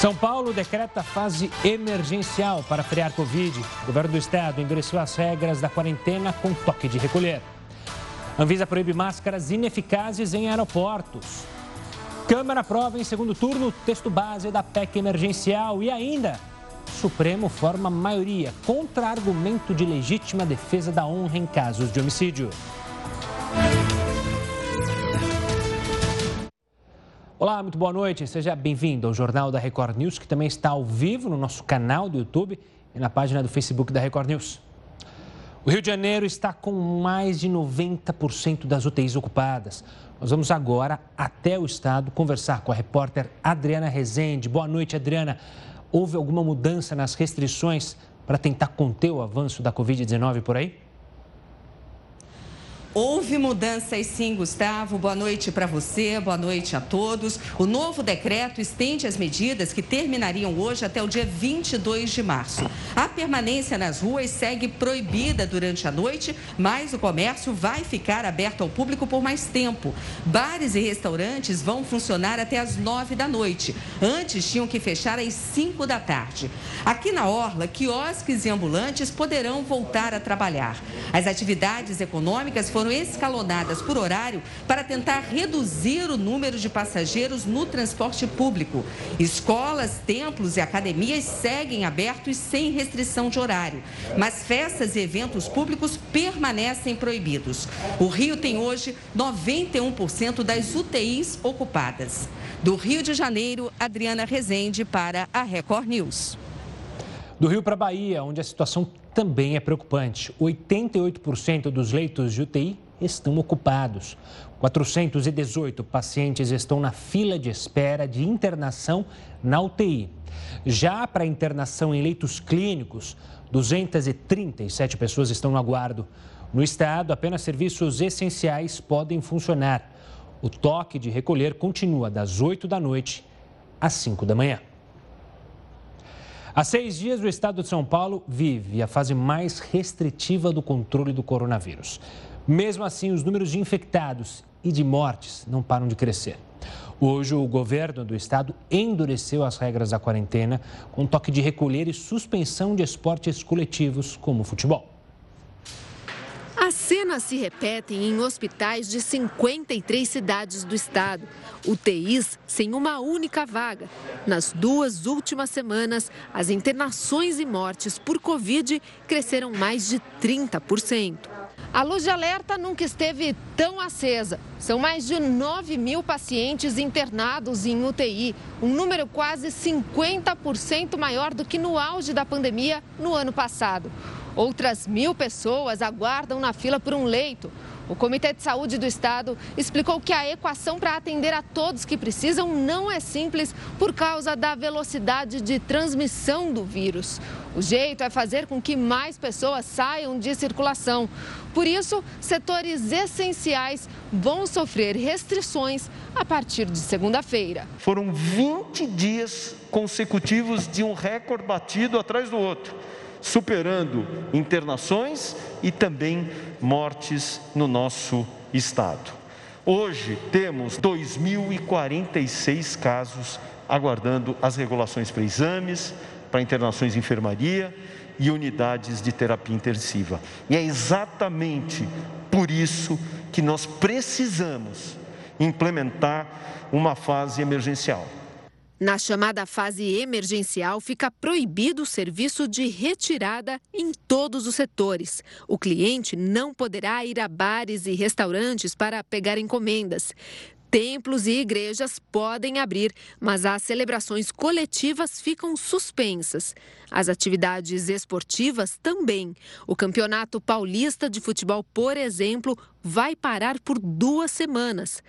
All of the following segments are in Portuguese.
São Paulo decreta fase emergencial para frear Covid. O governo do estado endureceu as regras da quarentena com toque de recolher. Anvisa proíbe máscaras ineficazes em aeroportos. Câmara aprova em segundo turno o texto base da PEC emergencial e ainda Supremo forma maioria contra argumento de legítima defesa da honra em casos de homicídio. Olá, muito boa noite. Seja bem-vindo ao Jornal da Record News, que também está ao vivo no nosso canal do YouTube e na página do Facebook da Record News. O Rio de Janeiro está com mais de 90% das UTIs ocupadas. Nós vamos agora até o estado conversar com a repórter Adriana Rezende. Boa noite, Adriana. Houve alguma mudança nas restrições para tentar conter o avanço da Covid-19 por aí? Houve mudanças sim, Gustavo. Boa noite para você, boa noite a todos. O novo decreto estende as medidas que terminariam hoje até o dia 22 de março. A permanência nas ruas segue proibida durante a noite, mas o comércio vai ficar aberto ao público por mais tempo. Bares e restaurantes vão funcionar até as 9 da noite. Antes tinham que fechar às 5 da tarde. Aqui na Orla, quiosques e ambulantes poderão voltar a trabalhar. As atividades econômicas foram foram escalonadas por horário para tentar reduzir o número de passageiros no transporte público. Escolas, templos e academias seguem abertos sem restrição de horário, mas festas e eventos públicos permanecem proibidos. O Rio tem hoje 91% das UTIs ocupadas. Do Rio de Janeiro, Adriana Rezende para a Record News. Do Rio para a Bahia, onde a situação também é preocupante. 88% dos leitos de UTI estão ocupados. 418 pacientes estão na fila de espera de internação na UTI. Já para internação em leitos clínicos, 237 pessoas estão no aguardo. No estado, apenas serviços essenciais podem funcionar. O toque de recolher continua das 8 da noite às 5 da manhã. Há seis dias, o estado de São Paulo vive a fase mais restritiva do controle do coronavírus. Mesmo assim, os números de infectados e de mortes não param de crescer. Hoje, o governo do estado endureceu as regras da quarentena, com toque de recolher e suspensão de esportes coletivos, como o futebol. As cenas se repetem em hospitais de 53 cidades do estado. UTIs sem uma única vaga. Nas duas últimas semanas, as internações e mortes por Covid cresceram mais de 30%. A luz de alerta nunca esteve tão acesa. São mais de 9 mil pacientes internados em UTI, um número quase 50% maior do que no auge da pandemia no ano passado. Outras mil pessoas aguardam na fila por um leito. O Comitê de Saúde do Estado explicou que a equação para atender a todos que precisam não é simples por causa da velocidade de transmissão do vírus. O jeito é fazer com que mais pessoas saiam de circulação. Por isso, setores essenciais vão sofrer restrições a partir de segunda-feira. Foram 20 dias consecutivos de um recorde batido atrás do outro superando internações e também mortes no nosso estado. Hoje temos 2.046 casos aguardando as regulações para exames, para internações em enfermaria e unidades de terapia intensiva. E é exatamente por isso que nós precisamos implementar uma fase emergencial. Na chamada fase emergencial, fica proibido o serviço de retirada em todos os setores. O cliente não poderá ir a bares e restaurantes para pegar encomendas. Templos e igrejas podem abrir, mas as celebrações coletivas ficam suspensas. As atividades esportivas também. O Campeonato Paulista de Futebol, por exemplo, vai parar por duas semanas.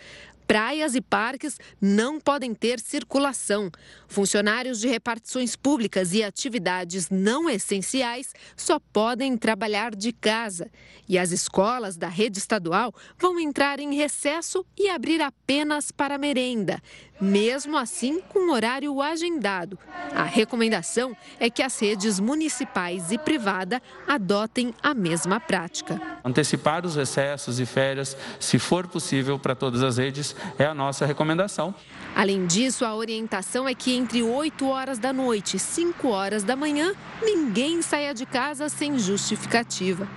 Praias e parques não podem ter circulação. Funcionários de repartições públicas e atividades não essenciais só podem trabalhar de casa. E as escolas da rede estadual vão entrar em recesso e abrir apenas para merenda. Mesmo assim com horário agendado. A recomendação é que as redes municipais e privada adotem a mesma prática. Antecipar os recessos e férias, se for possível, para todas as redes, é a nossa recomendação. Além disso, a orientação é que entre 8 horas da noite e 5 horas da manhã, ninguém saia de casa sem justificativa.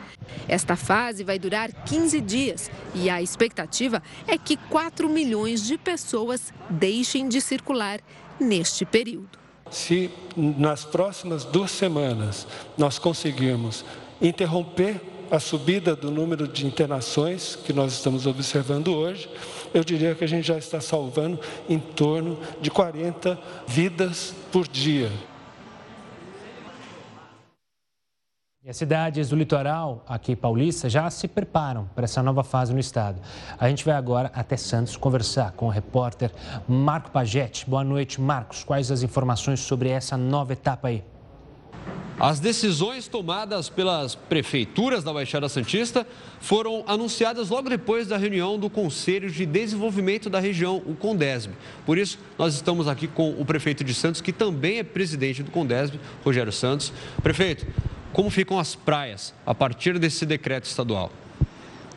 Esta fase vai durar 15 dias e a expectativa é que 4 milhões de pessoas deixem de circular neste período. Se nas próximas duas semanas nós conseguirmos interromper a subida do número de internações que nós estamos observando hoje, eu diria que a gente já está salvando em torno de 40 vidas por dia. E as cidades do litoral, aqui paulista, já se preparam para essa nova fase no estado. A gente vai agora até Santos conversar com o repórter Marco Pagetti. Boa noite, Marcos. Quais as informações sobre essa nova etapa aí? As decisões tomadas pelas prefeituras da Baixada Santista foram anunciadas logo depois da reunião do Conselho de Desenvolvimento da região, o Condesb. Por isso, nós estamos aqui com o prefeito de Santos, que também é presidente do Condesb, Rogério Santos. Prefeito, como ficam as praias a partir desse decreto estadual?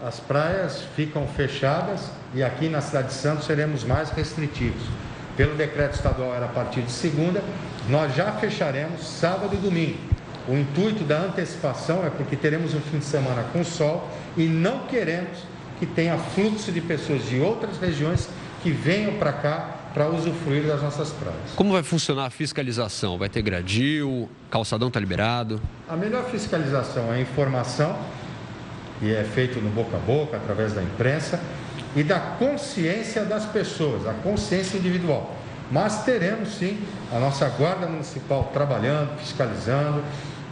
As praias ficam fechadas e aqui na cidade de Santos seremos mais restritivos. Pelo decreto estadual era a partir de segunda, nós já fecharemos sábado e domingo. O intuito da antecipação é porque teremos um fim de semana com sol e não queremos que tenha fluxo de pessoas de outras regiões que venham para cá para usufruir das nossas praias. Como vai funcionar a fiscalização? Vai ter gradil? Calçadão está liberado? A melhor fiscalização é a informação, que é feito no boca a boca, através da imprensa, e da consciência das pessoas, a consciência individual. Mas teremos sim a nossa Guarda Municipal trabalhando, fiscalizando,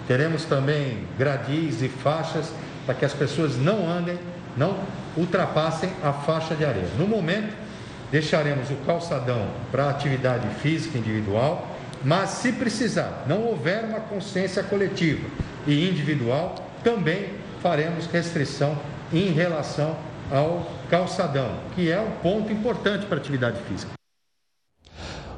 teremos também gradis e faixas para que as pessoas não andem, não ultrapassem a faixa de areia. No momento, deixaremos o calçadão para atividade física individual, mas se precisar, não houver uma consciência coletiva e individual, também faremos restrição em relação ao calçadão, que é um ponto importante para atividade física.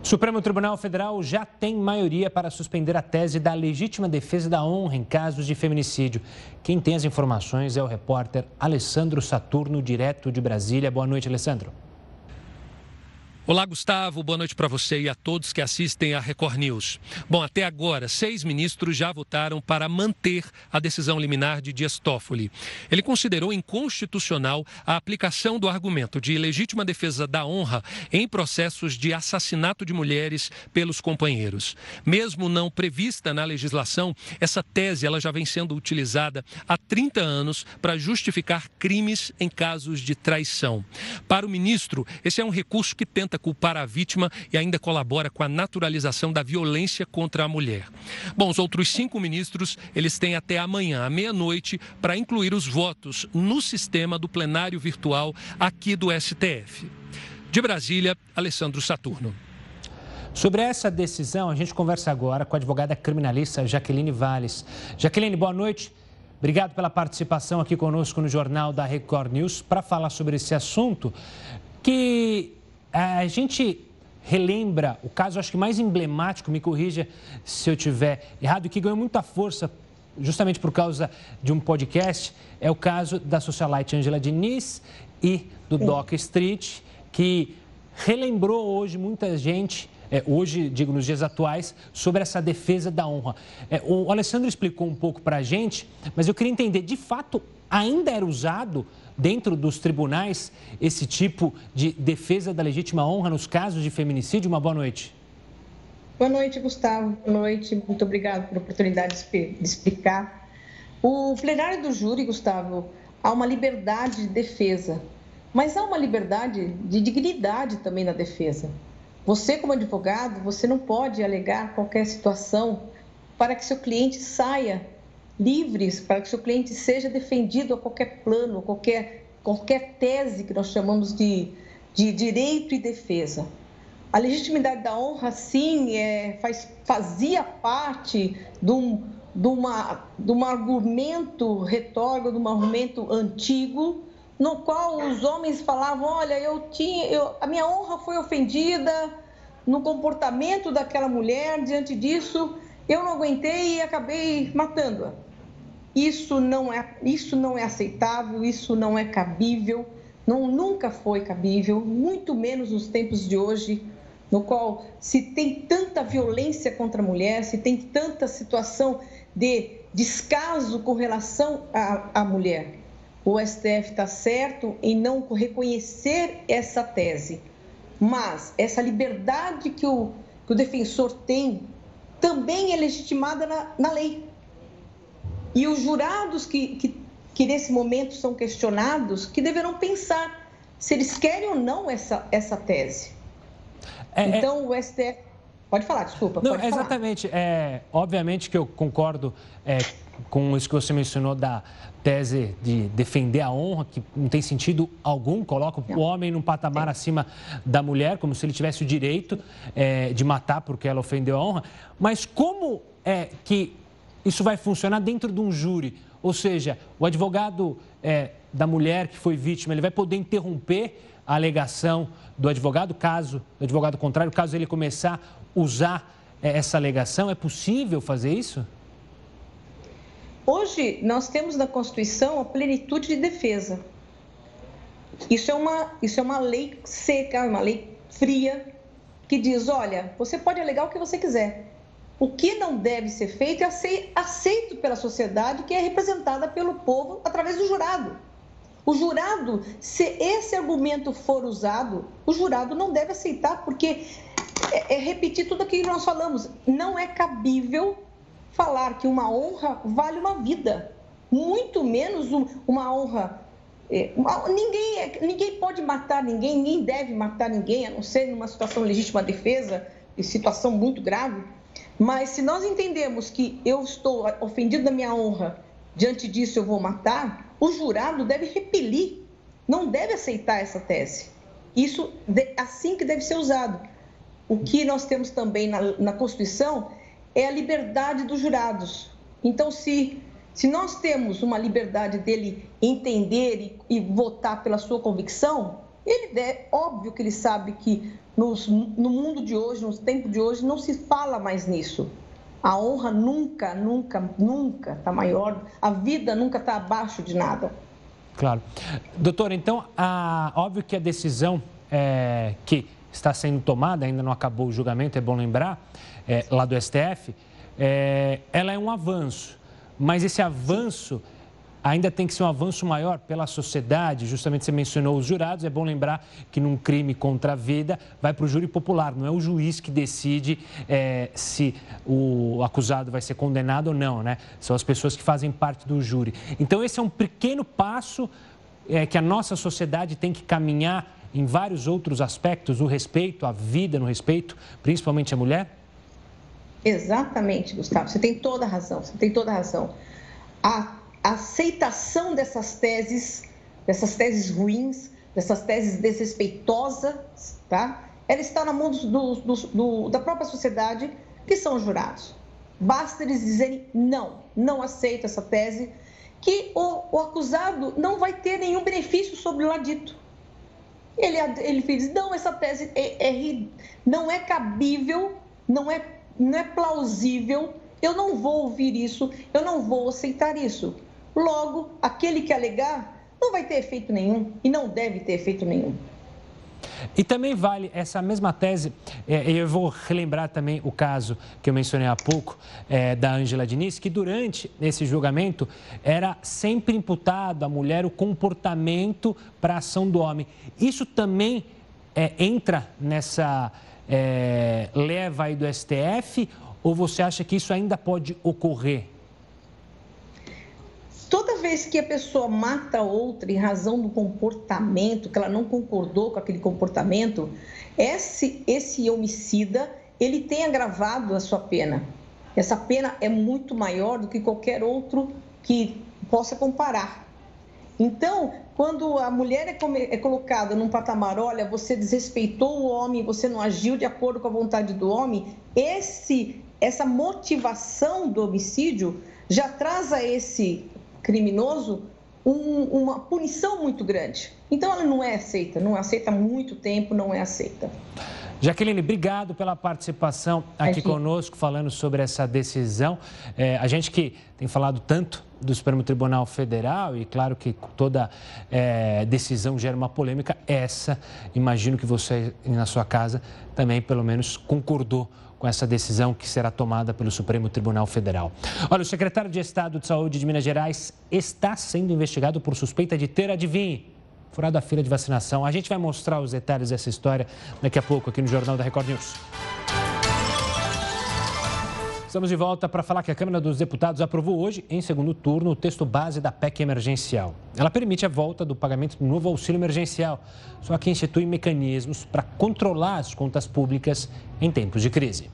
O Supremo Tribunal Federal já tem maioria para suspender a tese da legítima defesa da honra em casos de feminicídio. Quem tem as informações é o repórter Alessandro Saturno, direto de Brasília. Boa noite, Alessandro. Olá, Gustavo. Boa noite para você e a todos que assistem a Record News. Bom, até agora, seis ministros já votaram para manter a decisão liminar de Dias Toffoli. Ele considerou inconstitucional a aplicação do argumento de legítima defesa da honra em processos de assassinato de mulheres pelos companheiros. Mesmo não prevista na legislação, essa tese ela já vem sendo utilizada há 30 anos para justificar crimes em casos de traição. Para o ministro, esse é um recurso que tenta tenta culpar a vítima e ainda colabora com a naturalização da violência contra a mulher. Bom, os outros cinco ministros, eles têm até amanhã, à meia-noite, para incluir os votos no sistema do plenário virtual aqui do STF. De Brasília, Alessandro Saturno. Sobre essa decisão, a gente conversa agora com a advogada criminalista Jaqueline Valles. Jaqueline, boa noite. Obrigado pela participação aqui conosco no Jornal da Record News para falar sobre esse assunto que a gente relembra o caso, acho que mais emblemático, me corrija se eu tiver errado, que ganhou muita força justamente por causa de um podcast, é o caso da socialite Angela Diniz e do Doc Street, que relembrou hoje muita gente, é, hoje, digo, nos dias atuais, sobre essa defesa da honra. É, o Alessandro explicou um pouco para a gente, mas eu queria entender, de fato, ainda era usado dentro dos tribunais esse tipo de defesa da legítima honra nos casos de feminicídio? Uma boa noite. Boa noite, Gustavo. Boa noite. Muito obrigado pela oportunidade de explicar. O plenário do júri, Gustavo, há uma liberdade de defesa, mas há uma liberdade de dignidade também na defesa. Você, como advogado, você não pode alegar qualquer situação para que seu cliente saia livres para que seu cliente seja defendido a qualquer plano, qualquer, qualquer tese que nós chamamos de, de direito e defesa. A legitimidade da honra, sim, é, faz, fazia parte de um, de, uma, de um argumento retórico, de um argumento antigo, no qual os homens falavam: olha, eu tinha, eu, a minha honra foi ofendida no comportamento daquela mulher, diante disso eu não aguentei e acabei matando-a. Isso não é, isso não é aceitável, isso não é cabível, não nunca foi cabível, muito menos nos tempos de hoje, no qual se tem tanta violência contra a mulher, se tem tanta situação de descaso com relação à, à mulher. O STF está certo em não reconhecer essa tese, mas essa liberdade que o, que o defensor tem também é legitimada na, na lei. E os jurados que, que, que nesse momento são questionados, que deverão pensar se eles querem ou não essa, essa tese. É, é então, é... o STF Pode falar, desculpa. Não, exatamente. É, obviamente que eu concordo é, com isso que você mencionou da tese de defender a honra, que não tem sentido algum, coloca não. o homem num patamar é. acima da mulher, como se ele tivesse o direito é, de matar porque ela ofendeu a honra. Mas como é que isso vai funcionar dentro de um júri? Ou seja, o advogado é, da mulher que foi vítima, ele vai poder interromper a alegação do advogado, caso o advogado contrário, caso ele começar usar essa alegação? É possível fazer isso? Hoje, nós temos na Constituição a plenitude de defesa. Isso é uma, isso é uma lei seca, uma lei fria, que diz: olha, você pode alegar o que você quiser. O que não deve ser feito é aceito pela sociedade, que é representada pelo povo através do jurado. O jurado, se esse argumento for usado, o jurado não deve aceitar, porque é, é repetir tudo aquilo que nós falamos. Não é cabível falar que uma honra vale uma vida, muito menos uma honra. É, ninguém, é, ninguém pode matar ninguém, ninguém deve matar ninguém, a não ser numa situação legítima defesa, e situação muito grave. Mas se nós entendemos que eu estou ofendido da minha honra, diante disso eu vou matar, o jurado deve repelir, não deve aceitar essa tese. Isso assim que deve ser usado. O que nós temos também na, na Constituição é a liberdade dos jurados. Então, se, se nós temos uma liberdade dele entender e, e votar pela sua convicção, ele é óbvio que ele sabe que nos, no mundo de hoje, no tempo de hoje, não se fala mais nisso. A honra nunca, nunca, nunca está maior, a vida nunca está abaixo de nada. Claro. Doutor, então, a, óbvio que a decisão é, que está sendo tomada, ainda não acabou o julgamento, é bom lembrar, é, lá do STF, é, ela é um avanço, mas esse avanço ainda tem que ser um avanço maior pela sociedade. Justamente você mencionou os jurados, é bom lembrar que num crime contra a vida vai para o júri popular, não é o juiz que decide é, se o acusado vai ser condenado ou não, né? São as pessoas que fazem parte do júri. Então, esse é um pequeno passo é, que a nossa sociedade tem que caminhar em vários outros aspectos, o respeito, a vida no respeito, principalmente a mulher? Exatamente, Gustavo. Você tem toda a razão. Você tem toda a razão. A aceitação dessas teses, dessas teses ruins, dessas teses desrespeitosas, tá? Ela está na mão do, do, do, da própria sociedade, que são os jurados. Basta eles dizerem não, não aceito essa tese, que o, o acusado não vai ter nenhum benefício sobre o ladito. Ele, ele fez, não, essa tese é, é, não é cabível, não é, não é plausível, eu não vou ouvir isso, eu não vou aceitar isso. Logo, aquele que alegar não vai ter efeito nenhum e não deve ter efeito nenhum. E também vale essa mesma tese, é, eu vou relembrar também o caso que eu mencionei há pouco, é, da Ângela Diniz, que durante esse julgamento era sempre imputado à mulher o comportamento para a ação do homem. Isso também é, entra nessa é, leva aí do STF ou você acha que isso ainda pode ocorrer? Toda vez que a pessoa mata outra em razão do comportamento, que ela não concordou com aquele comportamento, esse, esse homicida, ele tem agravado a sua pena. Essa pena é muito maior do que qualquer outro que possa comparar. Então, quando a mulher é, é, colocada num patamar, olha, você desrespeitou o homem, você não agiu de acordo com a vontade do homem, esse, essa motivação do homicídio já traz a esse criminoso um, uma punição muito grande. Então ela não é aceita, não é aceita há muito tempo, não é aceita. Jaqueline, obrigado pela participação aqui conosco, falando sobre essa decisão. É, a gente que tem falado tanto do Supremo Tribunal Federal, e claro que toda é, decisão gera uma polêmica, essa, imagino que você, na sua casa, também pelo menos concordou com essa decisão que será tomada pelo Supremo Tribunal Federal. Olha, o secretário de Estado de Saúde de Minas Gerais está sendo investigado por suspeita de ter, adivinhe, furado a fila de vacinação. A gente vai mostrar os detalhes dessa história daqui a pouco aqui no Jornal da Record News. Estamos de volta para falar que a Câmara dos Deputados aprovou hoje, em segundo turno, o texto base da PEC emergencial. Ela permite a volta do pagamento do novo auxílio emergencial, só que institui mecanismos para controlar as contas públicas em tempos de crise.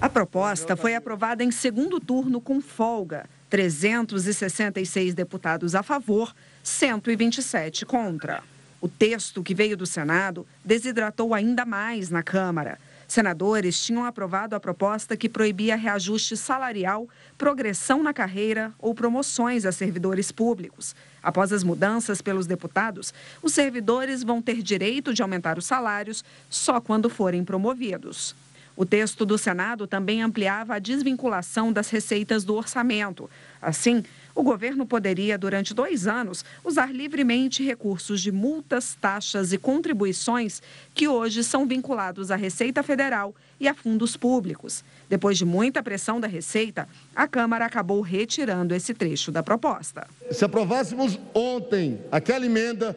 A proposta foi aprovada em segundo turno com folga. 366 deputados a favor, 127 contra. O texto que veio do Senado desidratou ainda mais na Câmara. Senadores tinham aprovado a proposta que proibia reajuste salarial, progressão na carreira ou promoções a servidores públicos. Após as mudanças pelos deputados, os servidores vão ter direito de aumentar os salários só quando forem promovidos. O texto do Senado também ampliava a desvinculação das receitas do orçamento. Assim, o governo poderia, durante dois anos, usar livremente recursos de multas, taxas e contribuições que hoje são vinculados à Receita Federal e a fundos públicos. Depois de muita pressão da Receita, a Câmara acabou retirando esse trecho da proposta. Se aprovássemos ontem aquela emenda,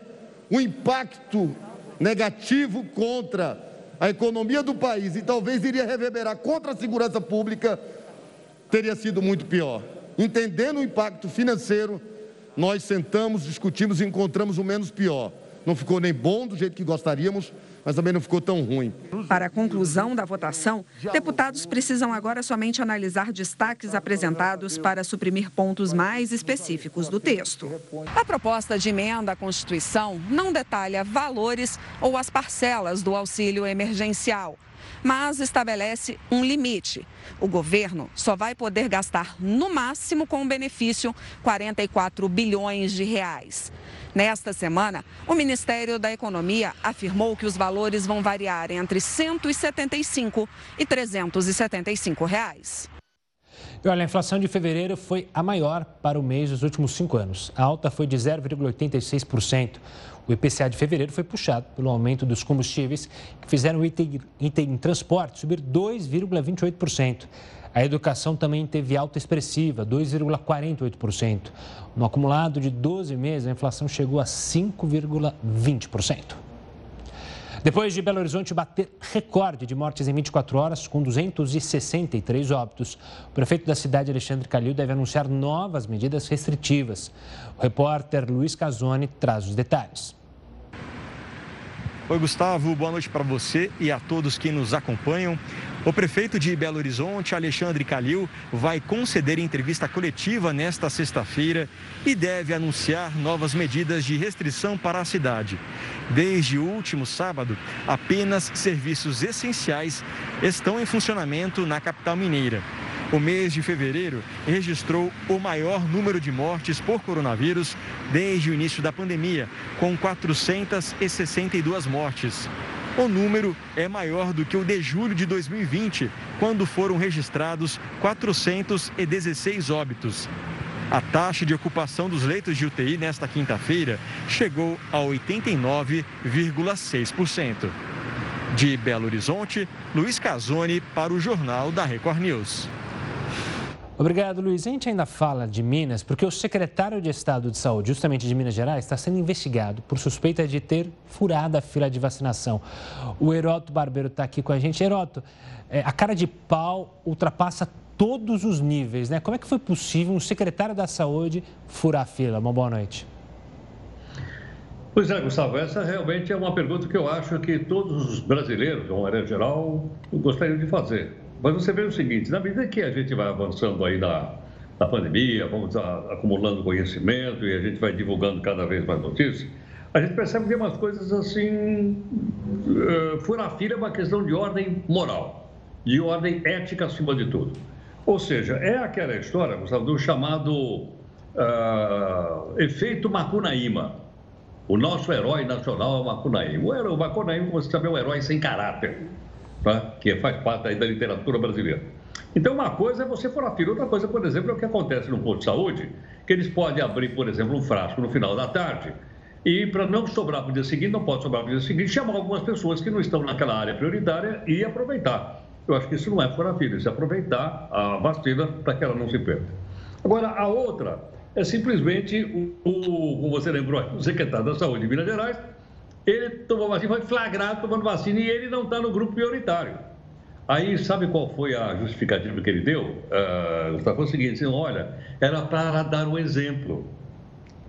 o impacto negativo contra a economia do país e talvez iria reverberar contra a segurança pública, teria sido muito pior. Entendendo o impacto financeiro, nós sentamos, discutimos e encontramos o menos pior. Não ficou nem bom do jeito que gostaríamos, mas também não ficou tão ruim. Para a conclusão da votação, deputados precisam agora somente analisar destaques apresentados para suprimir pontos mais específicos do texto. A proposta de emenda à Constituição não detalha valores ou as parcelas do auxílio emergencial mas estabelece um limite. O governo só vai poder gastar, no máximo com o benefício, 44 bilhões de reais. Nesta semana, o Ministério da Economia afirmou que os valores vão variar entre 175 e 375 reais. E olha, a inflação de fevereiro foi a maior para o mês dos últimos cinco anos. A alta foi de 0,86%. O IPCA de fevereiro foi puxado pelo aumento dos combustíveis, que fizeram o item, item transporte subir 2,28%. A educação também teve alta expressiva, 2,48%. No acumulado de 12 meses, a inflação chegou a 5,20%. Depois de Belo Horizonte bater recorde de mortes em 24 horas, com 263 óbitos, o prefeito da cidade, Alexandre Calil, deve anunciar novas medidas restritivas. O repórter Luiz Casoni traz os detalhes. Oi, Gustavo, boa noite para você e a todos que nos acompanham. O prefeito de Belo Horizonte, Alexandre Calil, vai conceder entrevista coletiva nesta sexta-feira e deve anunciar novas medidas de restrição para a cidade. Desde o último sábado, apenas serviços essenciais estão em funcionamento na capital mineira. O mês de fevereiro registrou o maior número de mortes por coronavírus desde o início da pandemia, com 462 mortes. O número é maior do que o de julho de 2020, quando foram registrados 416 óbitos. A taxa de ocupação dos leitos de UTI nesta quinta-feira chegou a 89,6%. De Belo Horizonte, Luiz Casoni para o Jornal da Record News. Obrigado, Luiz. A gente ainda fala de Minas porque o secretário de Estado de Saúde, justamente de Minas Gerais, está sendo investigado por suspeita de ter furado a fila de vacinação. O Heroto Barbeiro está aqui com a gente. Heroto, é, a cara de pau ultrapassa todos os níveis, né? Como é que foi possível um secretário da Saúde furar a fila? Uma boa noite. Pois é, Gustavo, essa realmente é uma pergunta que eu acho que todos os brasileiros, de uma maneira geral, gostariam de fazer. Mas você vê o seguinte, na medida que a gente vai avançando aí na, na pandemia, vamos acumulando conhecimento e a gente vai divulgando cada vez mais notícias, a gente percebe que umas coisas assim, uh, é uma questão de ordem moral, de ordem ética acima de tudo. Ou seja, é aquela história, Gustavo, do chamado uh, efeito Macunaíma. O nosso herói nacional é o Macunaíma. O, Macunaíma, você sabe, é um herói sem caráter, tá? que faz parte aí da literatura brasileira. Então, uma coisa é você for a fila, outra coisa, por exemplo, é o que acontece no posto de saúde, que eles podem abrir, por exemplo, um frasco no final da tarde e, para não sobrar para o dia seguinte, não pode sobrar para o dia seguinte, chamar algumas pessoas que não estão naquela área prioritária e aproveitar. Eu acho que isso não é fora fila, isso é aproveitar a vacina para que ela não se perca. Agora, a outra é simplesmente, o, o, como você lembrou, o secretário da Saúde de Minas Gerais, ele tomou vacina, foi flagrado tomando vacina e ele não está no grupo prioritário. Aí, sabe qual foi a justificativa que ele deu? Uh, foi o seguinte, assim, olha, era para dar um exemplo.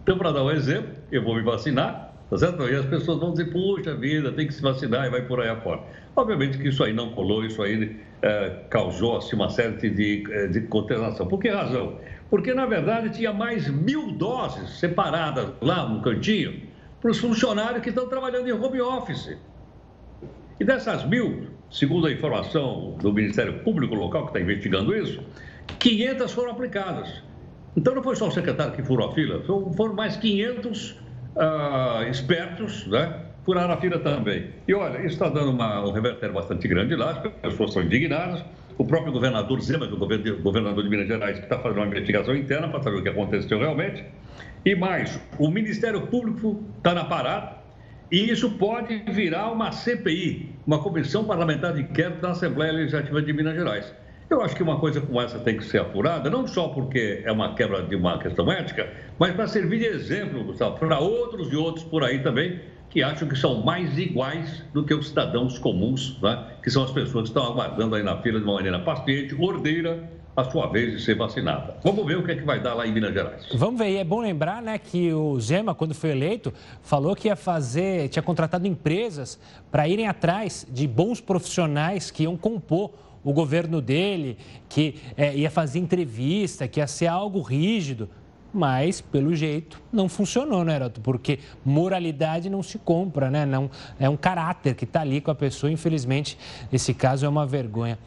Então, para dar um exemplo, eu vou me vacinar, tá certo? E as pessoas vão dizer, puxa vida, tem que se vacinar e vai por aí afora. Obviamente que isso aí não colou, isso aí uh, causou assim, uma série de, eh, de consternação. Por que razão? Porque, na verdade, tinha mais mil doses separadas lá no cantinho para os funcionários que estão trabalhando em home office. E dessas mil, segundo a informação do Ministério Público local que está investigando isso, 500 foram aplicadas. Então não foi só o secretário que furou a fila, foram mais 500 uh, ah, espertos, né? Furaram a fila também. E olha, isso está dando uma, um revertério bastante grande lá, as pessoas estão indignadas. O próprio governador Zema, que é o governador de Minas Gerais, que está fazendo uma investigação interna para saber o que aconteceu realmente. E mais, o Ministério Público está na parada, e isso pode virar uma CPI, uma Comissão Parlamentar de Inquérito da Assembleia Legislativa de Minas Gerais. Eu acho que uma coisa como essa tem que ser apurada, não só porque é uma quebra de uma questão ética, mas para servir de exemplo, Gustavo, para outros e outros por aí também, que acham que são mais iguais do que os cidadãos comuns, né? que são as pessoas que estão aguardando aí na fila de uma maneira paciente, ordeira, a sua vez de ser vacinada. Vamos ver o que é que vai dar lá em Minas Gerais. Vamos ver, e é bom lembrar né, que o Zema, quando foi eleito, falou que ia fazer, tinha contratado empresas para irem atrás de bons profissionais que iam compor o governo dele, que é, ia fazer entrevista, que ia ser algo rígido. Mas, pelo jeito, não funcionou, né, Heroto? Porque moralidade não se compra, né? Não, é um caráter que está ali com a pessoa. Infelizmente, esse caso é uma vergonha.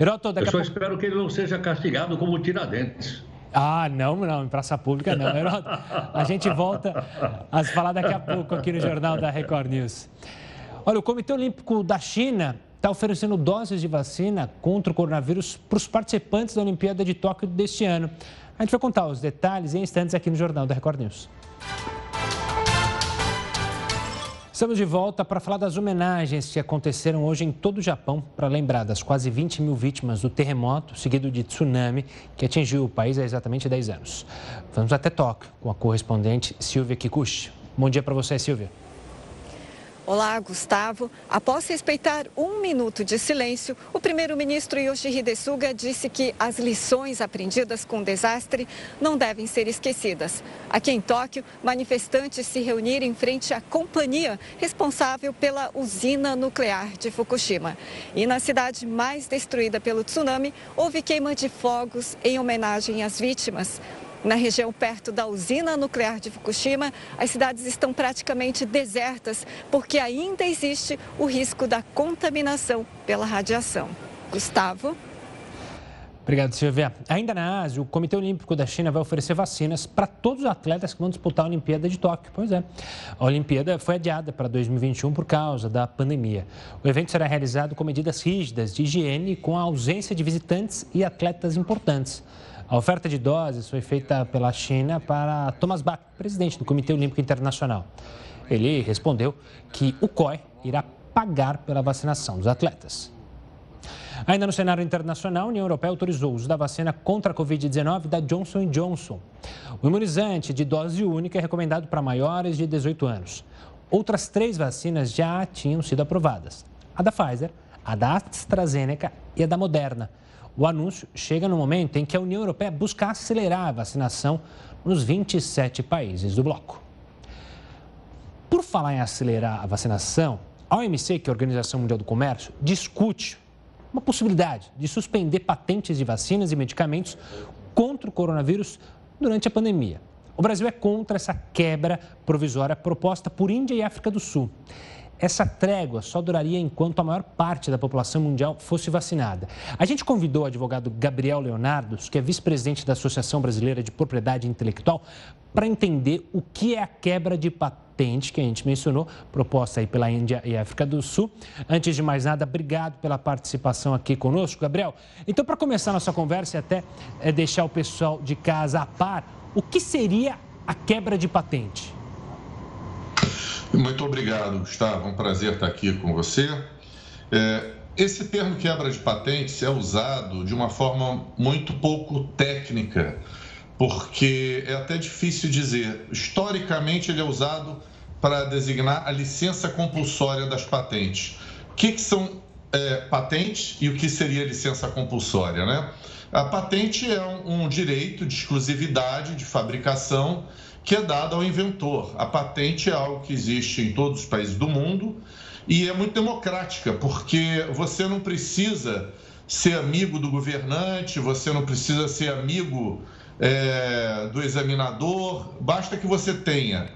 Heroto, daqui Eu só pouco... espero que ele não seja castigado como Tiradentes. Ah, não, não, em praça pública não. Heroto, a gente volta a falar daqui a pouco aqui no Jornal da Record News. Olha, o Comitê Olímpico da China está oferecendo doses de vacina contra o coronavírus para os participantes da Olimpíada de Tóquio deste ano. A gente vai contar os detalhes em instantes aqui no Jornal da Record News. Estamos de volta para falar das homenagens que aconteceram hoje em todo o Japão para lembrar das quase 20 mil vítimas do terremoto seguido de tsunami que atingiu o país há exatamente 10 anos. Vamos até Tóquio com a correspondente Silvia Kikuchi. Bom dia para você, Silvia. Olá, Gustavo. Após respeitar um minuto de silêncio, o primeiro-ministro Yoshihide Suga disse que as lições aprendidas com o desastre não devem ser esquecidas. Aqui em Tóquio, manifestantes se reuniram em frente à companhia responsável pela usina nuclear de Fukushima. E na cidade mais destruída pelo tsunami, houve queima de fogos em homenagem às vítimas. Na região perto da usina nuclear de Fukushima, as cidades estão praticamente desertas porque ainda existe o risco da contaminação pela radiação. Gustavo. Obrigado, Silvia. Ainda na Ásia, o Comitê Olímpico da China vai oferecer vacinas para todos os atletas que vão disputar a Olimpíada de Tóquio. Pois é, a Olimpíada foi adiada para 2021 por causa da pandemia. O evento será realizado com medidas rígidas de higiene, com a ausência de visitantes e atletas importantes. A oferta de doses foi feita pela China para Thomas Bach, presidente do Comitê Olímpico Internacional. Ele respondeu que o COI irá pagar pela vacinação dos atletas. Ainda no cenário internacional, a União Europeia autorizou o uso da vacina contra a Covid-19 da Johnson Johnson. O imunizante de dose única é recomendado para maiores de 18 anos. Outras três vacinas já tinham sido aprovadas: a da Pfizer, a da AstraZeneca e a da Moderna. O anúncio chega no momento em que a União Europeia busca acelerar a vacinação nos 27 países do bloco. Por falar em acelerar a vacinação, a OMC, que é a Organização Mundial do Comércio, discute uma possibilidade de suspender patentes de vacinas e medicamentos contra o coronavírus durante a pandemia. O Brasil é contra essa quebra provisória proposta por Índia e África do Sul. Essa trégua só duraria enquanto a maior parte da população mundial fosse vacinada. A gente convidou o advogado Gabriel Leonardo, que é vice-presidente da Associação Brasileira de Propriedade Intelectual, para entender o que é a quebra de patente que a gente mencionou, proposta aí pela Índia e África do Sul. Antes de mais nada, obrigado pela participação aqui conosco, Gabriel. Então, para começar nossa conversa e até é, deixar o pessoal de casa a par, o que seria a quebra de patente? Muito obrigado, Gustavo. Um prazer estar aqui com você. É, esse termo quebra de patentes é usado de uma forma muito pouco técnica, porque é até difícil dizer. Historicamente, ele é usado para designar a licença compulsória das patentes. O que, que são é, patentes e o que seria licença compulsória, né? A patente é um, um direito de exclusividade de fabricação que é dada ao inventor. A patente é algo que existe em todos os países do mundo e é muito democrática, porque você não precisa ser amigo do governante, você não precisa ser amigo é, do examinador, basta que você tenha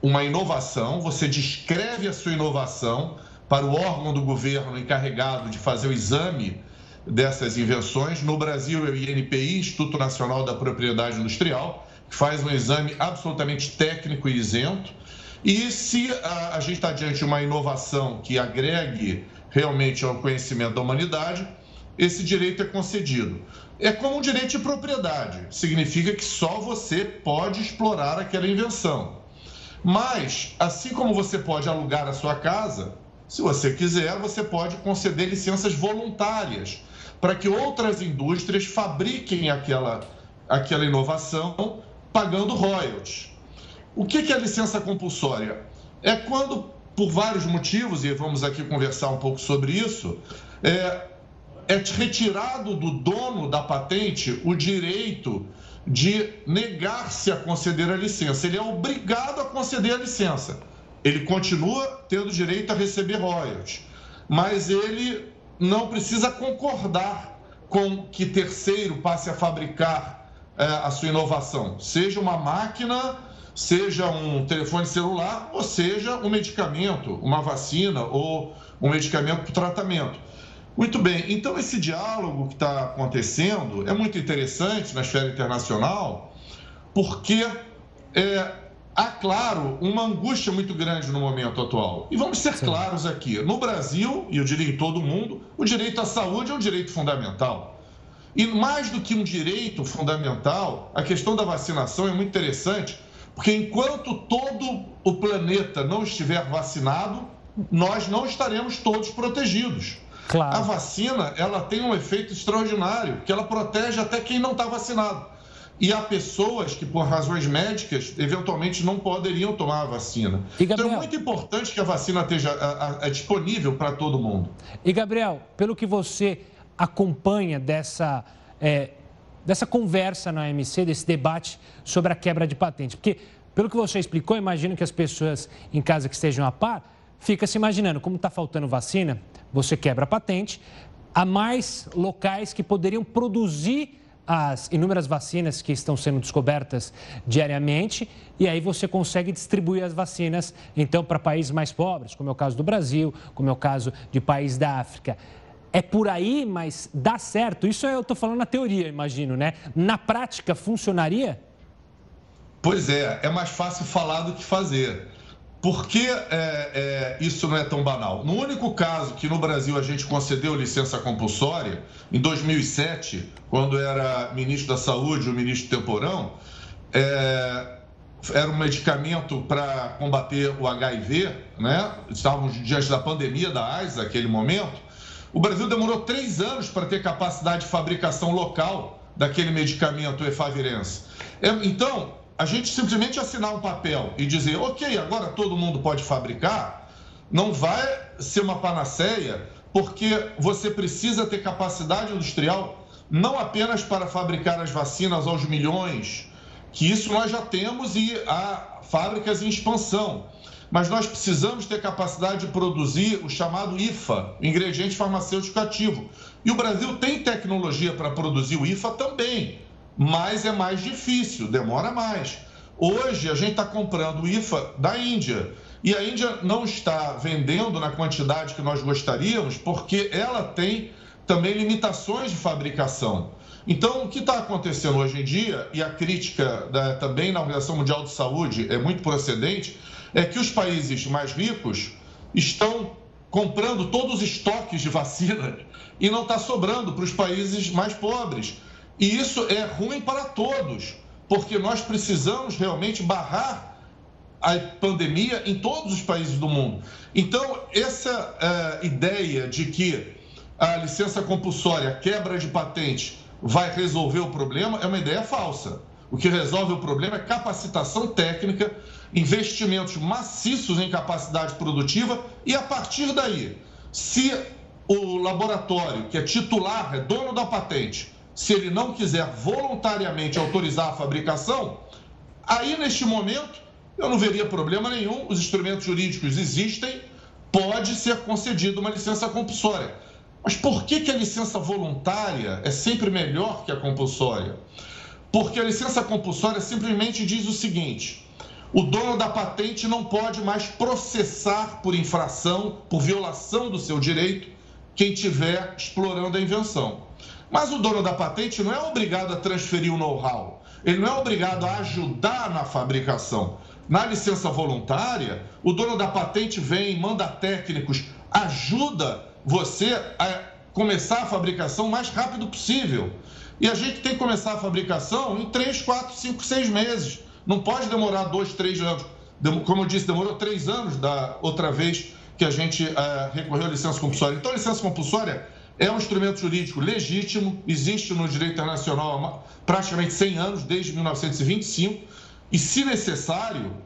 uma inovação, você descreve a sua inovação para o órgão do governo encarregado de fazer o exame dessas invenções. No Brasil, é o INPI, Instituto Nacional da Propriedade Industrial, faz um exame absolutamente técnico e isento. E se a, a gente está diante de uma inovação que agregue realmente ao conhecimento da humanidade, esse direito é concedido. É como um direito de propriedade, significa que só você pode explorar aquela invenção. Mas, assim como você pode alugar a sua casa, se você quiser, você pode conceder licenças voluntárias para que outras indústrias fabriquem aquela, aquela inovação pagando royalties. O que é licença compulsória? É quando, por vários motivos, e vamos aqui conversar um pouco sobre isso, é, é retirado do dono da patente o direito de negar-se a conceder a licença. Ele é obrigado a conceder a licença. Ele continua tendo direito a receber royalties, mas ele não precisa concordar com que terceiro passe a fabricar a sua inovação, seja uma máquina, seja um telefone celular, ou seja um medicamento, uma vacina ou um medicamento para tratamento. Muito bem, então esse diálogo que está acontecendo é muito interessante na esfera internacional, porque é, há, claro, uma angústia muito grande no momento atual. E vamos ser claros aqui: no Brasil, e eu diria em todo o mundo, o direito à saúde é um direito fundamental. E mais do que um direito fundamental, a questão da vacinação é muito interessante, porque enquanto todo o planeta não estiver vacinado, nós não estaremos todos protegidos. Claro. A vacina, ela tem um efeito extraordinário, que ela protege até quem não está vacinado. E há pessoas que, por razões médicas, eventualmente não poderiam tomar a vacina. Gabriel... Então é muito importante que a vacina esteja a, a, a disponível para todo mundo. E, Gabriel, pelo que você acompanha dessa, é, dessa conversa na OMC, desse debate sobre a quebra de patente, porque, pelo que você explicou, imagino que as pessoas em casa que estejam a par ficam se imaginando, como está faltando vacina, você quebra a patente, há mais locais que poderiam produzir as inúmeras vacinas que estão sendo descobertas diariamente e aí você consegue distribuir as vacinas então para países mais pobres, como é o caso do Brasil, como é o caso de países da África. É por aí, mas dá certo? Isso eu estou falando na teoria, imagino, né? Na prática, funcionaria? Pois é, é mais fácil falar do que fazer. Por que é, é, isso não é tão banal? No único caso que no Brasil a gente concedeu licença compulsória, em 2007, quando era ministro da Saúde, o ministro Temporão, é, era um medicamento para combater o HIV, né? Estávamos diante da pandemia da AIDS naquele momento. O Brasil demorou três anos para ter capacidade de fabricação local daquele medicamento efavirense. É, então, a gente simplesmente assinar um papel e dizer, ok, agora todo mundo pode fabricar, não vai ser uma panaceia, porque você precisa ter capacidade industrial não apenas para fabricar as vacinas aos milhões, que isso nós já temos e há fábricas em expansão. Mas nós precisamos ter capacidade de produzir o chamado IFA, ingrediente farmacêutico ativo. E o Brasil tem tecnologia para produzir o IFA também mas é mais difícil, demora mais. Hoje a gente está comprando o IFA da Índia, E a Índia não está vendendo na quantidade que nós gostaríamos, porque ela tem também limitações de fabricação. Então, o que está acontecendo hoje em dia, e a crítica da, também na Organização Mundial de Saúde é muito procedente, é que os países mais ricos estão comprando todos os estoques de vacina e não está sobrando para os países mais pobres. E isso é ruim para todos, porque nós precisamos realmente barrar a pandemia em todos os países do mundo. Então, essa uh, ideia de que a licença compulsória, a quebra de patente, vai resolver o problema é uma ideia falsa. O que resolve o problema é capacitação técnica, investimentos maciços em capacidade produtiva e, a partir daí, se o laboratório, que é titular, é dono da patente, se ele não quiser voluntariamente autorizar a fabricação, aí neste momento eu não veria problema nenhum, os instrumentos jurídicos existem, pode ser concedida uma licença compulsória. Mas por que, que a licença voluntária é sempre melhor que a compulsória? Porque a licença compulsória simplesmente diz o seguinte: o dono da patente não pode mais processar por infração, por violação do seu direito, quem estiver explorando a invenção. Mas o dono da patente não é obrigado a transferir o know-how, ele não é obrigado a ajudar na fabricação. Na licença voluntária, o dono da patente vem, manda técnicos, ajuda você a começar a fabricação o mais rápido possível. E a gente tem que começar a fabricação em 3, 4, 5, 6 meses. Não pode demorar 2, 3 anos. Como eu disse, demorou 3 anos da outra vez que a gente uh, recorreu à licença compulsória. Então, a licença compulsória é um instrumento jurídico legítimo, existe no direito internacional há praticamente 100 anos, desde 1925 e, se necessário,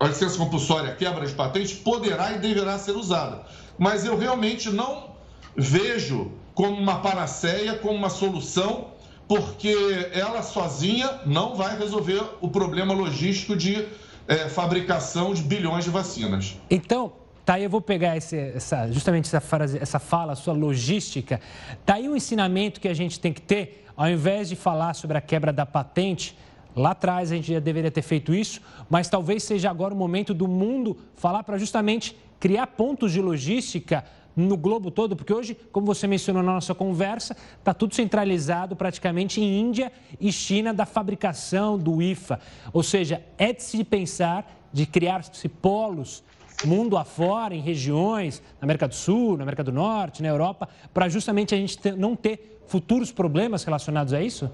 a licença compulsória, quebra de patente, poderá e deverá ser usada. Mas eu realmente não vejo como uma panaceia, como uma solução, porque ela sozinha não vai resolver o problema logístico de é, fabricação de bilhões de vacinas. Então, Tá eu vou pegar esse, essa, justamente essa, frase, essa fala, sua logística. Tá aí um ensinamento que a gente tem que ter, ao invés de falar sobre a quebra da patente, Lá atrás a gente já deveria ter feito isso, mas talvez seja agora o momento do mundo falar para justamente criar pontos de logística no globo todo, porque hoje, como você mencionou na nossa conversa, está tudo centralizado praticamente em Índia e China da fabricação do IFA. Ou seja, é de se pensar de criar-se polos mundo afora, em regiões, na América do Sul, na América do Norte, na Europa, para justamente a gente ter, não ter futuros problemas relacionados a isso?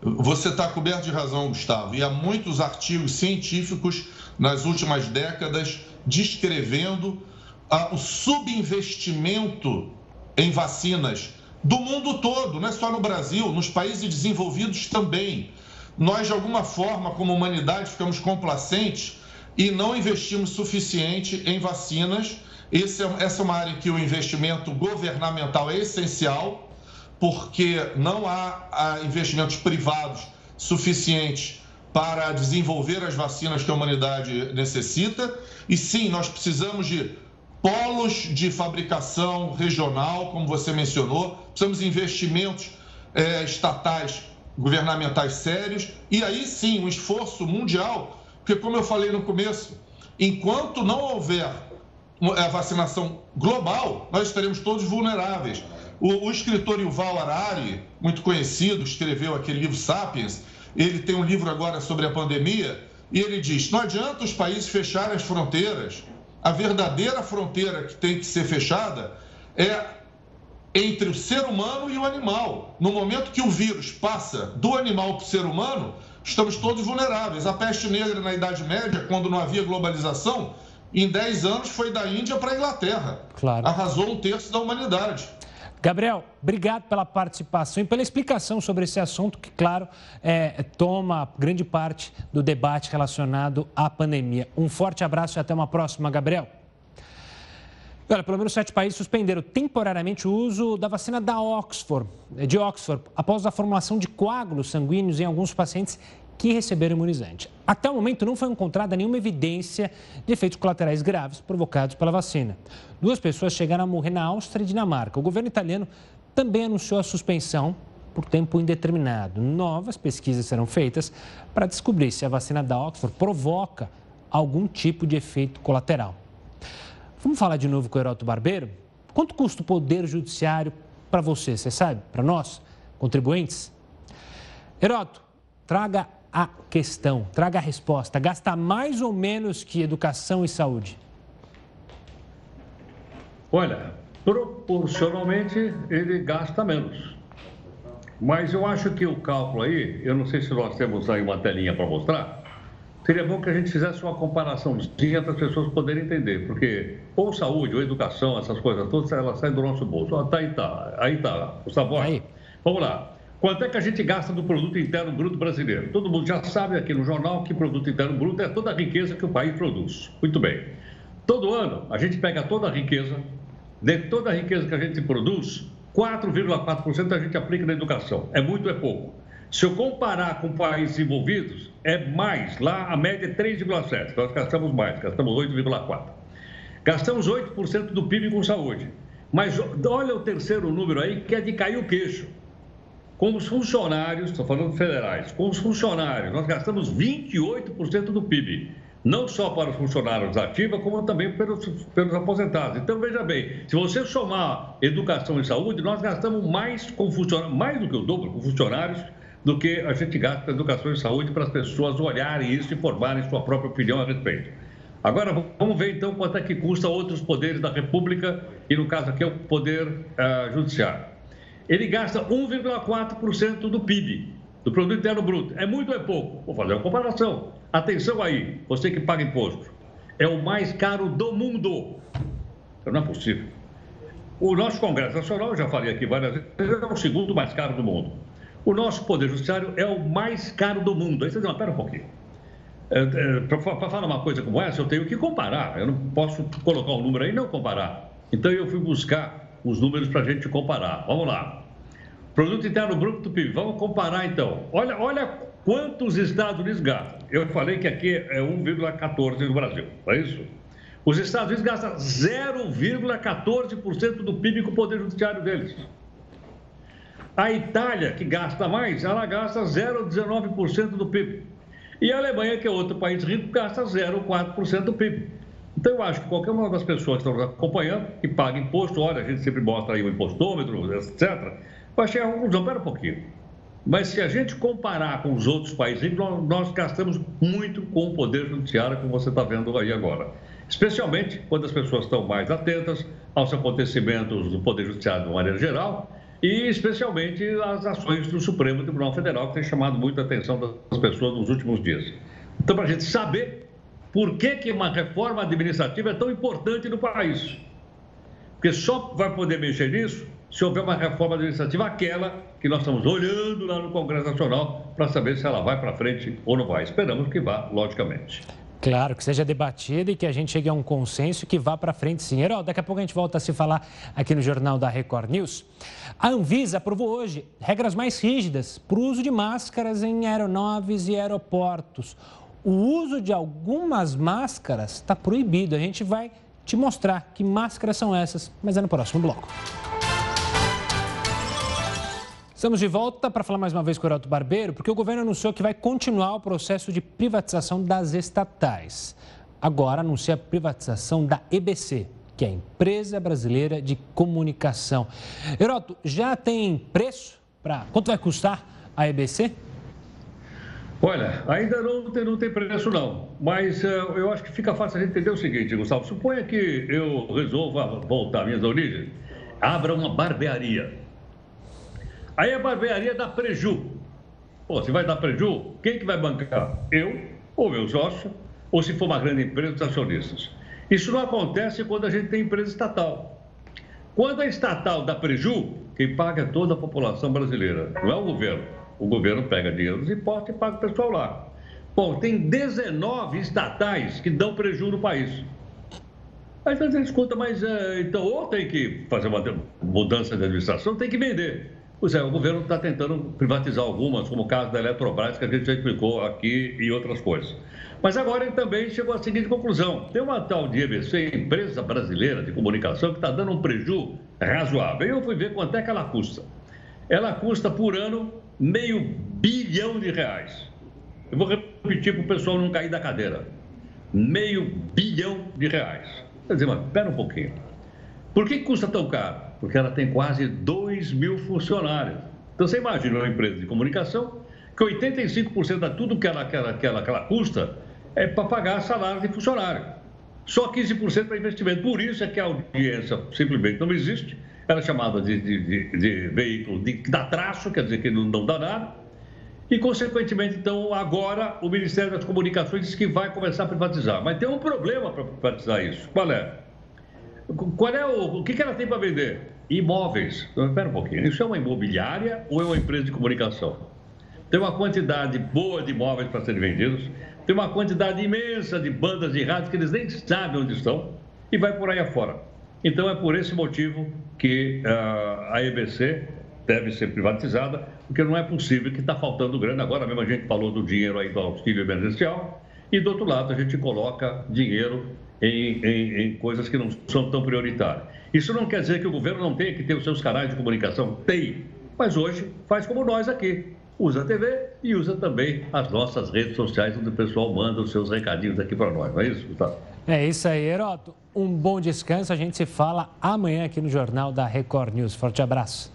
Você está coberto de razão, Gustavo, e há muitos artigos científicos nas últimas décadas descrevendo o subinvestimento em vacinas do mundo todo, não é só no Brasil, nos países desenvolvidos também. Nós, de alguma forma, como humanidade, ficamos complacentes e não investimos suficiente em vacinas. É, essa é uma área em que o investimento governamental é essencial porque não há, investimentos privados suficientes para desenvolver as vacinas que a humanidade necessita. E sim, nós precisamos de polos de fabricação regional, como você mencionou, precisamos de investimentos é, estatais, governamentais sérios, e aí sim um esforço mundial, porque, como eu falei no começo, enquanto não houver a vacinação global, nós estaremos todos vulneráveis. O, o escritor Yuval Harari, muito conhecido, escreveu aquele livro Sapiens. Ele tem um livro agora sobre a pandemia e ele diz: não adianta os países fecharem as fronteiras. A verdadeira fronteira que tem que ser fechada é entre o ser humano e o animal. No momento que o vírus passa do animal para o ser humano, estamos todos vulneráveis. A peste negra na Idade Média, quando não havia globalização, em 10 anos foi da Índia para a Inglaterra. Claro. Arrasou um terço da humanidade. Gabriel, obrigado pela participação e pela explicação sobre esse assunto que, claro, é, toma grande parte do debate relacionado à pandemia. Um forte abraço e até uma próxima, Gabriel. Olha, pelo menos sete países suspenderam temporariamente o uso da vacina da Oxford, de Oxford, após a formulação de coágulos sanguíneos em alguns pacientes que receberam imunizante. Até o momento não foi encontrada nenhuma evidência de efeitos colaterais graves provocados pela vacina. Duas pessoas chegaram a morrer na Áustria e Dinamarca. O governo italiano também anunciou a suspensão por tempo indeterminado. Novas pesquisas serão feitas para descobrir se a vacina da Oxford provoca algum tipo de efeito colateral. Vamos falar de novo com o Heroto Barbeiro? Quanto custa o poder judiciário para você, você sabe? Para nós, contribuintes? Heroto, traga a questão, traga a resposta. Gasta mais ou menos que educação e saúde? Olha, proporcionalmente ele gasta menos. Mas eu acho que o cálculo aí, eu não sei se nós temos aí uma telinha para mostrar, seria bom que a gente fizesse uma comparaçãozinha para as pessoas poderem entender, porque ou saúde, ou educação, essas coisas todas, elas saem do nosso bolso. Ah, tá aí, tá. Aí tá, Gustavo. Aí. Vamos lá. Quanto é que a gente gasta do produto interno bruto brasileiro? Todo mundo já sabe aqui no jornal que produto interno bruto é toda a riqueza que o país produz. Muito bem. Todo ano a gente pega toda a riqueza, de toda a riqueza que a gente produz, 4,4% a gente aplica na educação. É muito, é pouco. Se eu comparar com países envolvidos, é mais. Lá a média é 3,7%. Nós gastamos mais, gastamos 8,4%. Gastamos 8% do PIB com saúde. Mas olha o terceiro número aí, que é de cair o queixo. Com os funcionários, estou falando federais, com os funcionários, nós gastamos 28% do PIB. Não só para os funcionários ativos, como também pelos, pelos aposentados. Então, veja bem, se você somar educação e saúde, nós gastamos mais com funcionários, mais do que o dobro com funcionários, do que a gente gasta com educação e saúde para as pessoas olharem isso e formarem sua própria opinião a respeito. Agora, vamos ver então quanto é que custa outros poderes da República, e no caso aqui é o Poder uh, Judiciário ele gasta 1,4% do PIB, do Produto Interno Bruto. É muito ou é pouco? Vou fazer uma comparação. Atenção aí, você que paga imposto. É o mais caro do mundo. Então, não é possível. O nosso Congresso Nacional, já falei aqui várias vezes, é o segundo mais caro do mundo. O nosso Poder Judiciário é o mais caro do mundo. Aí você diz, um pouquinho. É, é, Para falar uma coisa como essa, eu tenho que comparar. Eu não posso colocar um número aí e não comparar. Então, eu fui buscar os números para a gente comparar. Vamos lá. Produto Interno Bruto do PIB. Vamos comparar então. Olha, olha quantos Estados Unidos gastam. Eu falei que aqui é 1,14 no Brasil, não é isso? Os Estados Unidos gastam 0,14% do PIB com o poder judiciário deles. A Itália, que gasta mais, ela gasta 0,19% do PIB. E a Alemanha, que é outro país rico, gasta 0,4% do PIB. Então, eu acho que qualquer uma das pessoas que estão acompanhando, que paga imposto, olha, a gente sempre mostra aí o impostômetro, etc., vai chegar a conclusão, espera um pouquinho. Mas se a gente comparar com os outros países, nós, gastamos muito com o Poder Judiciário, como você está vendo aí agora. Especialmente quando as pessoas estão mais atentas aos acontecimentos do Poder Judiciário de uma maneira geral e especialmente as ações do Supremo Tribunal Federal, que tem chamado muita atenção das pessoas nos últimos dias. Então, para a gente saber por que, que uma reforma administrativa é tão importante no país? Porque só vai poder mexer nisso se houver uma reforma administrativa, aquela que nós estamos olhando lá no Congresso Nacional para saber se ela vai para frente ou não vai. Esperamos que vá, logicamente. Claro, que seja debatida e que a gente chegue a um consenso que vá para frente sim. Herói, daqui a pouco a gente volta a se falar aqui no Jornal da Record News. A Anvisa aprovou hoje regras mais rígidas para o uso de máscaras em aeronaves e aeroportos o uso de algumas máscaras está proibido. A gente vai te mostrar que máscaras são essas, mas é no próximo bloco. Estamos de volta para falar mais uma vez com o Heroto Barbeiro, porque o governo anunciou que vai continuar o processo de privatização das estatais. Agora anuncia a privatização da EBC, que é a Empresa Brasileira de Comunicação. Heroto, já tem preço para quanto vai custar a EBC? Olha, ainda não tem, não tem preço não, mas uh, eu acho que fica fácil a gente entender o seguinte, Gustavo. Suponha que eu resolva voltar às minhas origens, abra uma barbearia. Aí a barbearia dá preju. Pô, se vai dar preju, quem que vai bancar? Eu ou meu sócio, ou se for uma grande empresa, os acionistas. Isso não acontece quando a gente tem empresa estatal. Quando a estatal dá preju, quem paga é toda a população brasileira, não é o governo o governo pega dinheiro dos impostos e paga o pessoal lá. Bom, tem 19 estatais que dão prejuízo no país. Aí você escuta, mas é, então ou tem que fazer uma mudança de administração, tem que vender. Pois é, o governo está tentando privatizar algumas, como o caso da Eletrobras, que a gente já explicou aqui, e outras coisas. Mas agora ele também chegou à seguinte conclusão: tem uma tal de EBC, Empresa Brasileira de Comunicação, que está dando um prejuízo razoável. Eu fui ver quanto é que ela custa. Ela custa por ano meio bilhão de reais. Eu vou repetir para o pessoal não cair da cadeira. meio bilhão de reais. Quer dizer, mas espera um pouquinho. Por que custa tão caro? Porque ela tem quase 2 mil funcionários. Então você imagina uma empresa de comunicação que 85% de tudo que ela, que, ela, que, ela, que ela custa é para pagar salário de funcionário. Só 15% para investimento. Por isso é que a audiência simplesmente não existe. Ela é chamada de, de, de, de veículo de, dá traço, quer dizer que não, não dá nada. E, consequentemente, então, agora o Ministério das Comunicações diz que vai começar a privatizar. Mas tem um problema para privatizar isso. Qual é? Qual é o, o que, que ela tem para vender? Imóveis. Então, espera um pouquinho. Isso é uma imobiliária ou é uma empresa de comunicação? Tem uma quantidade boa de imóveis para serem vendidos. Tem uma quantidade imensa de bandas de rádio que eles nem sabem onde estão. E vai por aí afora. Então, é por esse motivo que uh, a EBC deve ser privatizada, porque não é possível que está faltando grana. Agora mesmo a gente falou do dinheiro aí do auxílio emergencial, e do outro lado a gente coloca dinheiro em, em, em, coisas que não são tão prioritárias. Isso não quer dizer que o governo não tenha que ter os seus canais de comunicação. Tem. Mas hoje faz como nós aqui. Usa a TV e usa também as nossas redes sociais, onde o pessoal manda os seus recadinhos aqui para nós. Não é isso, Gustavo? É isso aí, Heroto. Um bom descanso. A gente se fala amanhã aqui no Jornal da Record News. Forte abraço.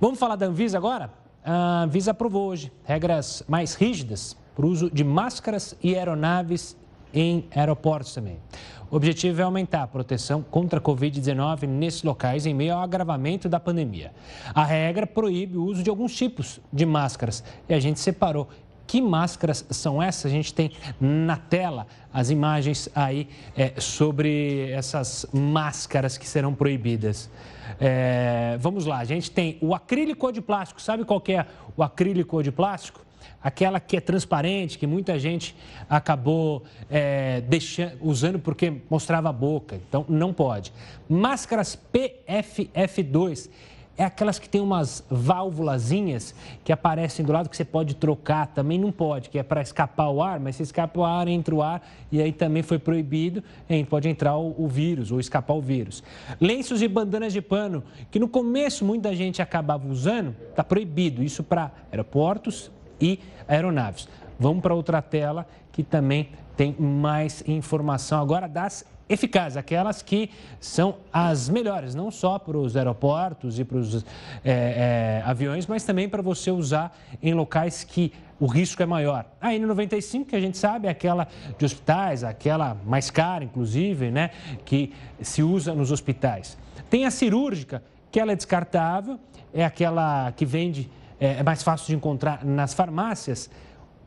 Vamos falar da Anvisa agora? A Anvisa aprovou hoje regras mais rígidas para o uso de máscaras e aeronaves em aeroportos também. O objetivo é aumentar a proteção contra a Covid-19 nesses locais em meio ao agravamento da pandemia. A regra proíbe o uso de alguns tipos de máscaras e a gente separou que máscaras são essas? A gente tem na tela as imagens aí é, sobre essas máscaras que serão proibidas. É, vamos lá, a gente tem o acrílico de plástico. Sabe qual é o acrílico de plástico? Aquela que é transparente, que muita gente acabou é, deixando, usando porque mostrava a boca. Então, não pode. Máscaras PFF2 é aquelas que tem umas válvulazinhas que aparecem do lado que você pode trocar, também não pode, que é para escapar o ar, mas se escapa o ar, entra o ar e aí também foi proibido, pode entrar o, o vírus ou escapar o vírus. Lenços e bandanas de pano, que no começo muita gente acabava usando, está proibido, isso para aeroportos e aeronaves. Vamos para outra tela que também tem mais informação agora das eficazes, aquelas que são as melhores, não só para os aeroportos e para os é, é, aviões, mas também para você usar em locais que o risco é maior. A N95, que a gente sabe, é aquela de hospitais, aquela mais cara, inclusive, né, que se usa nos hospitais. Tem a cirúrgica, que ela é descartável, é aquela que vende é, é mais fácil de encontrar nas farmácias,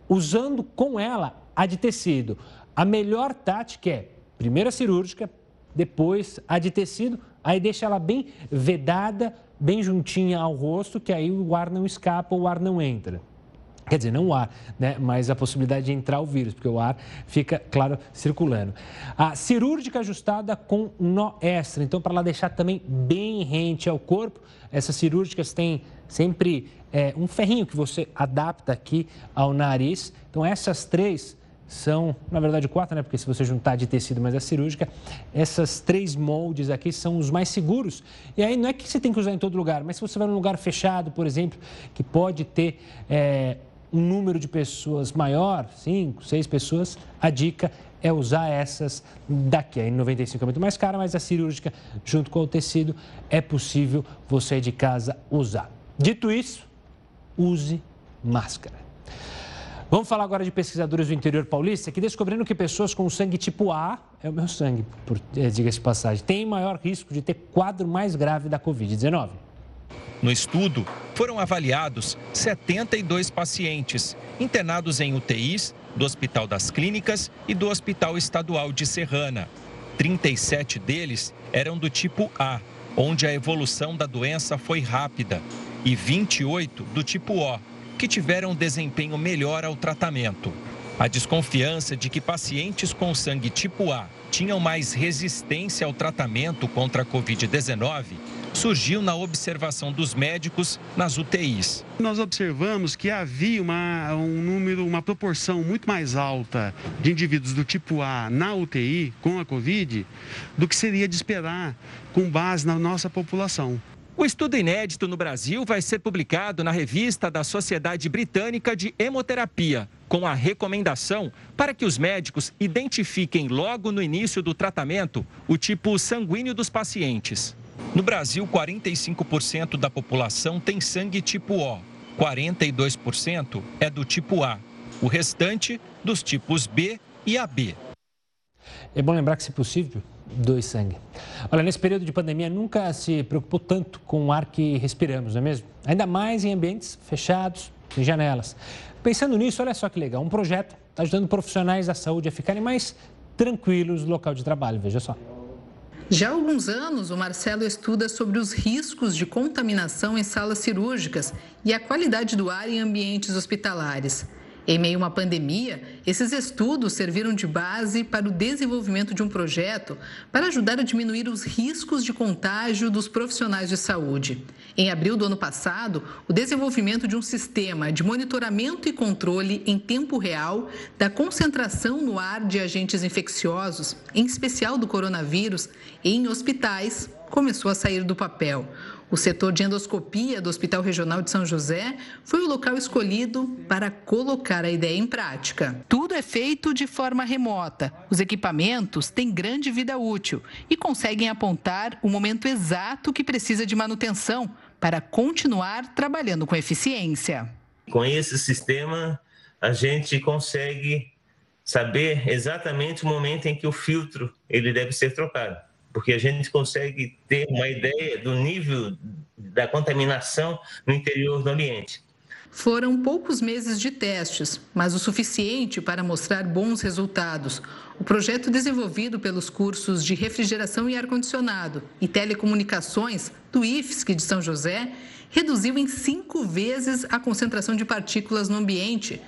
usando com ela a de tecido. A melhor tática é primeiro a cirúrgica, depois a de tecido, aí deixa ela bem vedada, bem juntinha ao rosto, que aí o ar não escapa, o ar não entra. Quer dizer, não o ar, né? mas a possibilidade de entrar o vírus, porque o ar fica, claro, circulando. A cirúrgica ajustada com nó extra, então para ela deixar também bem rente ao corpo, essas cirúrgicas têm sempre é, um ferrinho que você adapta aqui ao nariz. Então, essas três são, na verdade, quatro, né? Porque se você juntar de tecido, mas é cirúrgica, essas três moldes aqui são os mais seguros. E aí não é que você tem que usar em todo lugar, mas se você vai num lugar fechado, por exemplo, que pode ter é, um número de pessoas maior, cinco, seis pessoas, a dica é usar essas daqui. A N95 é muito mais cara, mas a cirúrgica, junto com o tecido, é possível você de casa usar. Dito isso, use máscara. Vamos falar agora de pesquisadores do interior paulista que descobriram que pessoas com sangue tipo A, é o meu sangue, é, diga-se de passagem, têm maior risco de ter quadro mais grave da Covid-19. No estudo, foram avaliados 72 pacientes internados em UTIs do Hospital das Clínicas e do Hospital Estadual de Serrana. 37 deles eram do tipo A, onde a evolução da doença foi rápida e 28 do tipo O, que tiveram desempenho melhor ao tratamento. A desconfiança de que pacientes com sangue tipo A tinham mais resistência ao tratamento contra a Covid-19 surgiu na observação dos médicos nas UTIs. Nós observamos que havia uma, um número, uma proporção muito mais alta de indivíduos do tipo A na UTI com a Covid do que seria de esperar com base na nossa população. O estudo inédito no Brasil vai ser publicado na revista da Sociedade Britânica de Hemoterapia, com a recomendação para que os médicos identifiquem logo no início do tratamento o tipo sanguíneo dos pacientes. No Brasil, 45% da população tem sangue tipo O, 42% é do tipo A, o restante dos tipos B e AB. É bom lembrar que, se possível, doe sangue. Olha, nesse período de pandemia, nunca se preocupou tanto com o ar que respiramos, não é mesmo? Ainda mais em ambientes fechados, sem janelas. Pensando nisso, olha só que legal, um projeto está ajudando profissionais da saúde a ficarem mais tranquilos no local de trabalho, veja só. Já há alguns anos, o Marcelo estuda sobre os riscos de contaminação em salas cirúrgicas e a qualidade do ar em ambientes hospitalares. Em meio a uma pandemia, esses estudos serviram de base para o desenvolvimento de um projeto para ajudar a diminuir os riscos de contágio dos profissionais de saúde. Em abril do ano passado, o desenvolvimento de um sistema de monitoramento e controle em tempo real da concentração no ar de agentes infecciosos, em especial do coronavírus, em hospitais, começou a sair do papel. O setor de endoscopia do Hospital Regional de São José foi o local escolhido para colocar a ideia em prática. Tudo é feito de forma remota. Os equipamentos têm grande vida útil e conseguem apontar o momento exato que precisa de manutenção para continuar trabalhando com eficiência. Com esse sistema, a gente consegue saber exatamente o momento em que o filtro ele deve ser trocado porque a gente consegue ter uma ideia do nível da contaminação no interior do ambiente. Foram poucos meses de testes, mas o suficiente para mostrar bons resultados. O projeto desenvolvido pelos cursos de refrigeração e ar-condicionado e telecomunicações do IFSC de São José reduziu em cinco vezes a concentração de partículas no ambiente.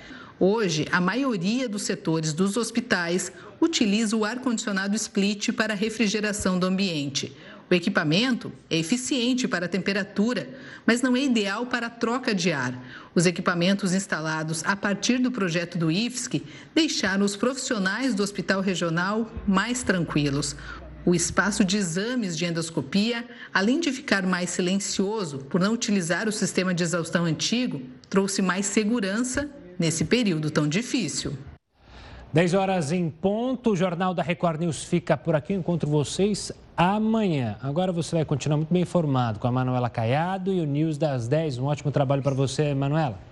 Hoje, a maioria dos setores dos hospitais utiliza o ar-condicionado split para refrigeração do ambiente. O equipamento é eficiente para a temperatura, mas não é ideal para a troca de ar. Os equipamentos instalados a partir do projeto do IFSC deixaram os profissionais do hospital regional mais tranquilos. O espaço de exames de endoscopia, além de ficar mais silencioso por não utilizar o sistema de exaustão antigo, trouxe mais segurança nesse período tão difícil. 10 horas em ponto, o Jornal da Record News fica por aqui. Encontro vocês amanhã. Agora você vai continuar muito bem informado com a Manuela Caiado e o News das 10. Um ótimo trabalho para você, Manuela.